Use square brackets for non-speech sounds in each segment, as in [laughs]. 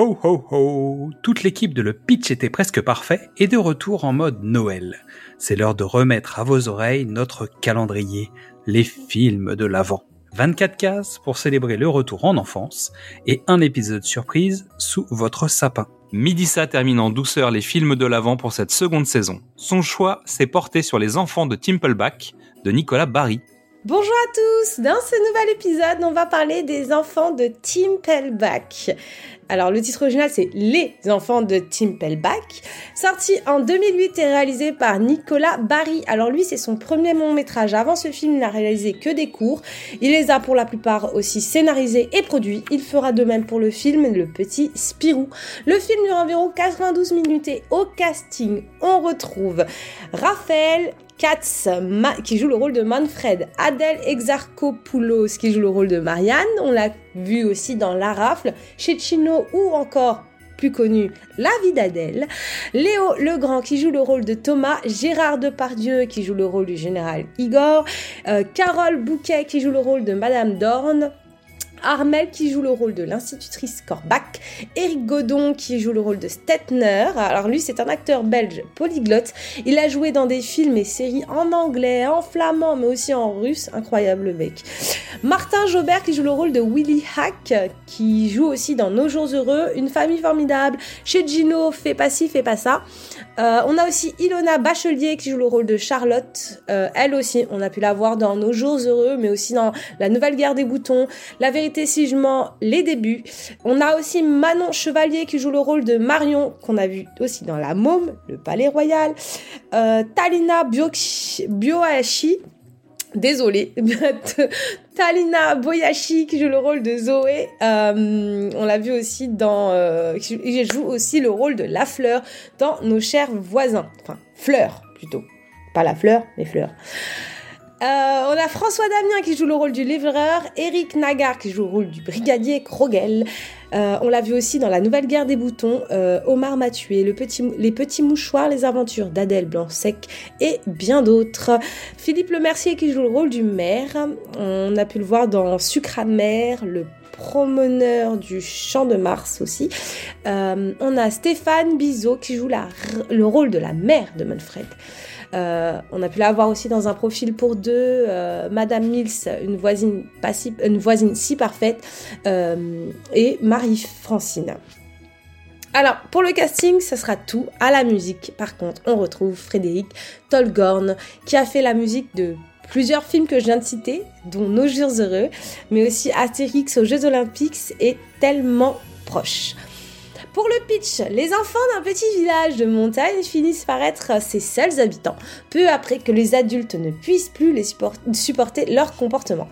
Ho ho ho Toute l'équipe de Le Pitch était presque parfait et de retour en mode Noël. C'est l'heure de remettre à vos oreilles notre calendrier, les films de l'Avent. 24 cases pour célébrer le retour en enfance et un épisode surprise sous votre sapin. Midissa termine en douceur les films de l'Avent pour cette seconde saison. Son choix s'est porté sur les enfants de Timpleback de Nicolas Barry. Bonjour à tous Dans ce nouvel épisode, on va parler des enfants de Timpleback. Alors le titre original c'est Les enfants de Timpleback, sorti en 2008 et réalisé par Nicolas Barry. Alors lui c'est son premier long métrage. Avant ce film il n'a réalisé que des courts. Il les a pour la plupart aussi scénarisés et produits. Il fera de même pour le film Le Petit Spirou. Le film dure environ 92 minutes et au casting on retrouve Raphaël Katz qui joue le rôle de Manfred, Adèle Exarchopoulos qui joue le rôle de Marianne, on l'a vu aussi dans La Rafle, chez Chino ou encore plus connu La vie d'Adèle, Léo Legrand qui joue le rôle de Thomas, Gérard Depardieu qui joue le rôle du général Igor, euh, Carole Bouquet qui joue le rôle de Madame Dorn, Armel qui joue le rôle de l'institutrice Corbach, Eric Godon qui joue le rôle de Stetner. Alors lui c'est un acteur belge polyglotte. Il a joué dans des films et séries en anglais, en flamand mais aussi en russe. Incroyable mec. Martin Jobert qui joue le rôle de Willy Hack qui joue aussi dans Nos jours heureux, Une famille formidable, chez Gino, Fais pas ci, fais pas ça. Euh, on a aussi Ilona Bachelier qui joue le rôle de Charlotte. Euh, elle aussi, on a pu la voir dans Nos jours heureux, mais aussi dans La nouvelle guerre des boutons, La vérité mens, les débuts. On a aussi Manon Chevalier qui joue le rôle de Marion, qu'on a vu aussi dans La Môme, Le Palais Royal. Euh, Talina Bioashi désolée, [laughs] Talina Boyashi qui joue le rôle de Zoé. Euh, on l'a vu aussi dans... Euh, joue aussi le rôle de La Fleur dans Nos chers voisins. Enfin, Fleur plutôt. Pas La Fleur, mais Fleur. Euh, on a François Damien qui joue le rôle du livreur, Eric Nagar qui joue le rôle du brigadier Krogel. Euh, on l'a vu aussi dans La Nouvelle Guerre des Boutons, euh, Omar m'a tué, le petit, Les Petits Mouchoirs, Les Aventures d'Adèle Blanc-Sec et bien d'autres. Philippe Lemercier qui joue le rôle du maire. On a pu le voir dans Sucre amer, Le promeneur du champ de Mars aussi. on a Stéphane Bizot qui joue le rôle de la mère de Manfred. Euh, on a pu la voir aussi dans un profil pour deux, euh, Madame Mills, une voisine, si, parfaite, euh, et Marie-Francine. Alors, pour le casting, ce sera tout. À la musique, par contre, on retrouve Frédéric Tolgorn, qui a fait la musique de plusieurs films que je viens de citer, dont Nos Jours Heureux, mais aussi Astérix aux Jeux Olympiques est tellement proche. Pour le pitch, les enfants d'un petit village de montagne finissent par être ses seuls habitants, peu après que les adultes ne puissent plus supporter leur comportement.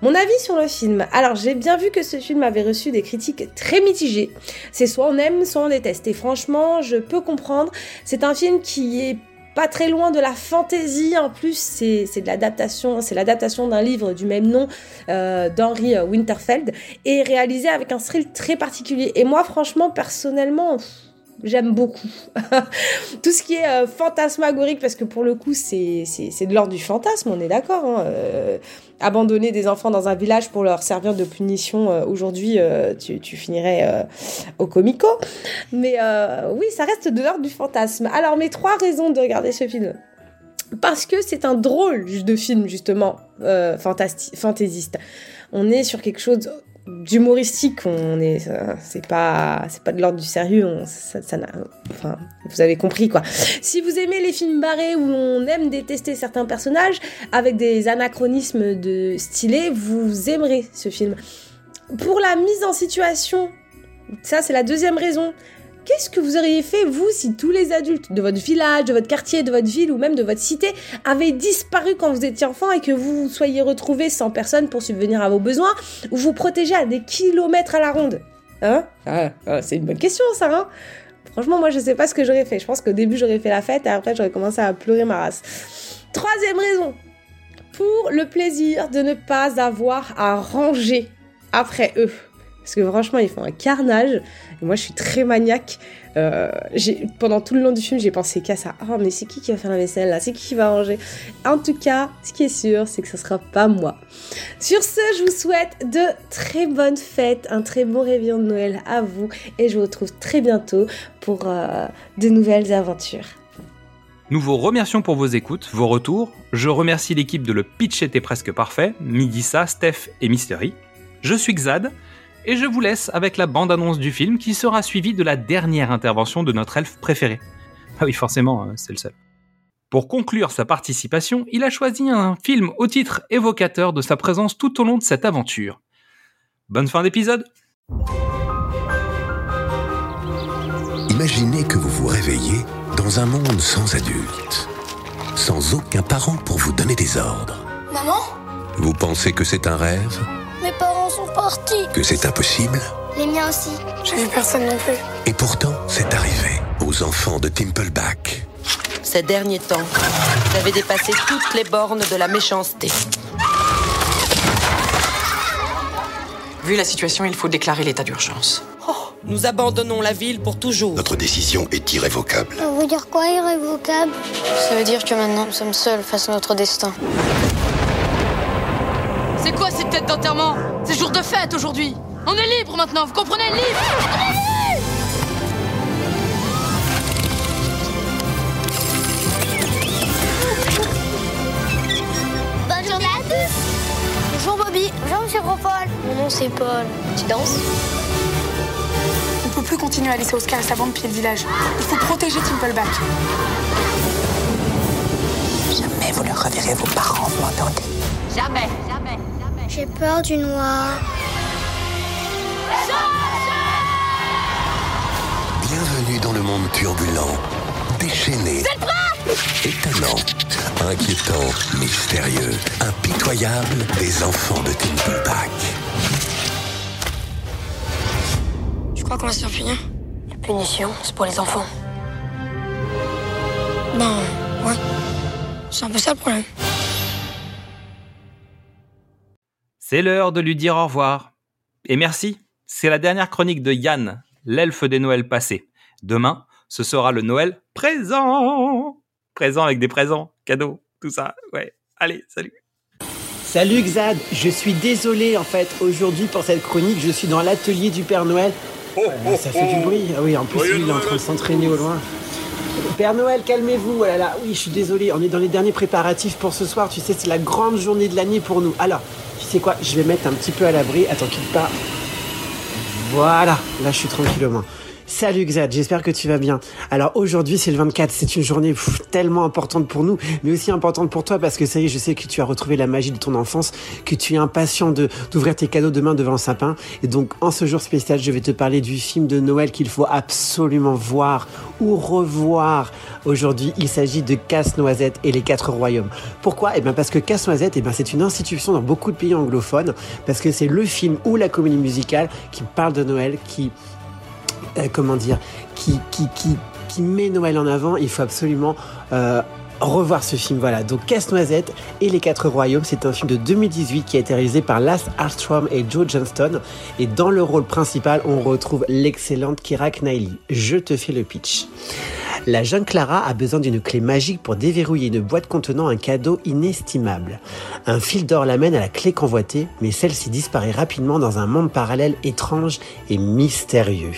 Mon avis sur le film. Alors, j'ai bien vu que ce film avait reçu des critiques très mitigées. C'est soit on aime, soit on déteste. Et franchement, je peux comprendre. C'est un film qui est pas très loin de la fantaisie. En plus, c'est de l'adaptation, c'est l'adaptation d'un livre du même nom euh, d'Henry Winterfeld et réalisé avec un style très particulier. Et moi, franchement, personnellement, j'aime beaucoup. [laughs] Tout ce qui est euh, fantasmagorique, parce que pour le coup, c'est de l'ordre du fantasme, on est d'accord. Hein, euh, abandonner des enfants dans un village pour leur servir de punition, euh, aujourd'hui, tu, tu, finirais au comico. Mais oui, ça reste de l'ordre du fantasme. Alors, mes trois raisons de regarder ce film. Parce que c'est un drôle de film, justement, fantaisiste. On est sur quelque chose d'humoristique. On est, c'est pas, c'est pas de l'ordre du sérieux. On, ça, ça enfin, vous avez compris. Si vous aimez les films barrés où on aime détester certains personnages avec des anachronismes de stylés, vous aimerez ce film. Pour la mise en situation, ça c'est la deuxième raison. Qu'est-ce que vous auriez fait, vous, si tous les adultes de votre village, de votre quartier, de votre ville ou même de votre cité avaient disparu quand vous étiez enfant et que vous vous soyez retrouvé sans personne pour subvenir à vos besoins ou vous protéger à des kilomètres à la ronde? Hein? Ah, ah, C'est une bonne question, ça, hein? Franchement, moi, je sais pas ce que j'aurais fait. Je pense qu'au début, j'aurais fait la fête et après, j'aurais commencé à pleurer ma race. Troisième raison. Pour le plaisir de ne pas avoir à ranger après eux. Parce que franchement, ils font un carnage. Et moi, je suis très maniaque. Euh, pendant tout le long du film, j'ai pensé qu'à ça. Oh, mais c'est qui qui va faire la vaisselle là? C'est qui qui va ranger? En tout cas, ce qui est sûr, c'est que ce sera pas moi. Sur ce, je vous souhaite de très bonnes fêtes, un très bon réveillon de Noël à vous, et je vous retrouve très bientôt pour euh, de nouvelles aventures. Nous vous remercions pour vos écoutes, vos retours. Je remercie l'équipe de Le Pitch était presque parfait, Midissa, Steph et Mystery. Je suis Xad, et je vous laisse avec la bande-annonce du film qui sera suivie de la dernière intervention de notre elfe préféré. Ah oui, forcément, euh, c'est le seul. Pour conclure sa participation, il a choisi un film au titre évocateur de sa présence tout au long de cette aventure. Bonne fin d'épisode Imaginez que vous vous réveillez dans un monde sans adultes, sans aucun parent pour vous donner des ordres. Maman? Vous pensez que c'est un rêve? Sont partis. Que c'est impossible Les miens aussi. J'ai vu personne non plus. Et pourtant, c'est arrivé aux enfants de Timpleback. Ces derniers temps, vous avez dépassé toutes les bornes de la méchanceté. Vu la situation, il faut déclarer l'état d'urgence. Nous abandonnons la ville pour toujours. Notre décision est irrévocable. Ça veut dire quoi irrévocable? Ça veut dire que maintenant nous sommes seuls face à notre destin. D'enterrement C'est jour de fête aujourd'hui On est libre maintenant, vous comprenez? Libre Bonne journée à tous Bonjour Bobby, bonjour Monsieur Gros-Paul. Mon nom c'est Paul. Tu danses? On peut plus continuer à laisser Oscar et sa bande piller le village. Il faut protéger Timpleback. Jamais vous ne reverrez vos parents, vous m'entendez jamais. J'ai peur du noir. Bienvenue dans le monde turbulent, déchaîné, étonnant, inquiétant, mystérieux, impitoyable des enfants de Timpleback. Je crois qu'on va se faire punir? La punition, c'est pour les enfants. Ben, ouais. C'est un peu ça le problème. C'est l'heure de lui dire au revoir. Et merci, c'est la dernière chronique de Yann, l'elfe des Noëls passés. Demain, ce sera le Noël présent. Présent avec des présents, cadeaux, tout ça. Ouais. Allez, salut. Salut Xad, je suis désolé en fait, aujourd'hui pour cette chronique, je suis dans l'atelier du Père Noël. Euh, ça fait du bruit, ah oui, en plus lui, il est en train de s'entraîner au loin. Père Noël, calmez-vous, oh là là, oui, je suis désolé, on est dans les derniers préparatifs pour ce soir, tu sais, c'est la grande journée de l'année pour nous. Alors, tu sais quoi, je vais mettre un petit peu à l'abri, attends qu'il part. Voilà, là je suis tranquille au moins. Salut Xad, j'espère que tu vas bien. Alors aujourd'hui c'est le 24, c'est une journée tellement importante pour nous, mais aussi importante pour toi parce que ça y est, je sais que tu as retrouvé la magie de ton enfance, que tu es impatient de d'ouvrir tes cadeaux demain devant le sapin. Et donc en ce jour spécial, je vais te parler du film de Noël qu'il faut absolument voir ou revoir. Aujourd'hui, il s'agit de Casse-Noisette et les Quatre Royaumes. Pourquoi? Eh bien parce que Casse-Noisette, eh bien c'est une institution dans beaucoup de pays anglophones, parce que c'est le film ou la comédie musicale qui parle de Noël, qui euh, comment dire, qui, qui, qui, qui met Noël en avant. Il faut absolument euh, revoir ce film. Voilà, donc Casse-Noisette et les Quatre Royaumes, c'est un film de 2018 qui a été réalisé par Lass Armstrong et Joe Johnston. Et dans le rôle principal, on retrouve l'excellente Kira Knightley. Je te fais le pitch. La jeune Clara a besoin d'une clé magique pour déverrouiller une boîte contenant un cadeau inestimable. Un fil d'or l'amène à la clé convoitée, mais celle-ci disparaît rapidement dans un monde parallèle étrange et mystérieux.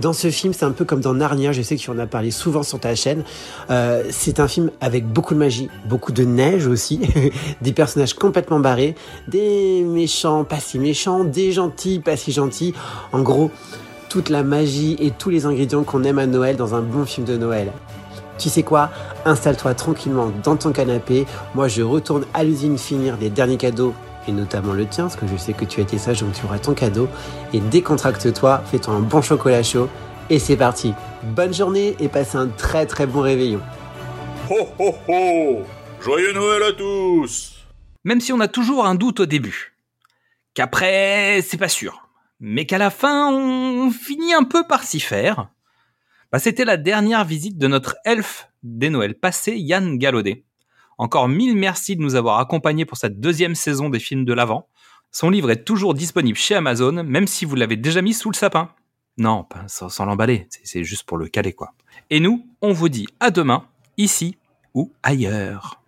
Dans ce film, c'est un peu comme dans Narnia, je sais que tu en as parlé souvent sur ta chaîne. Euh, c'est un film avec beaucoup de magie, beaucoup de neige aussi, [laughs] des personnages complètement barrés, des méchants pas si méchants, des gentils pas si gentils. En gros, toute la magie et tous les ingrédients qu'on aime à Noël dans un bon film de Noël. Tu sais quoi? Installe-toi tranquillement dans ton canapé. Moi, je retourne à l'usine finir les derniers cadeaux, et notamment le tien, parce que je sais que tu as été sage, donc tu auras ton cadeau. Et décontracte-toi, fais-toi un bon chocolat chaud, et c'est parti. Bonne journée et passe un très très bon réveillon. Ho ho ho Joyeux Noël à tous Même si on a toujours un doute au début, qu'après, c'est pas sûr, mais qu'à la fin, on finit un peu par s'y faire, bah, c'était la dernière visite de notre elfe des Noëls passés, Yann Gallaudet. Encore mille merci de nous avoir accompagnés pour cette deuxième saison des films de l'Avent. Son livre est toujours disponible chez Amazon, même si vous l'avez déjà mis sous le sapin. Non, sans, sans l'emballer, c'est- c'est juste pour le caler quoi. Et nous, on vous dit à demain, ici ou ailleurs.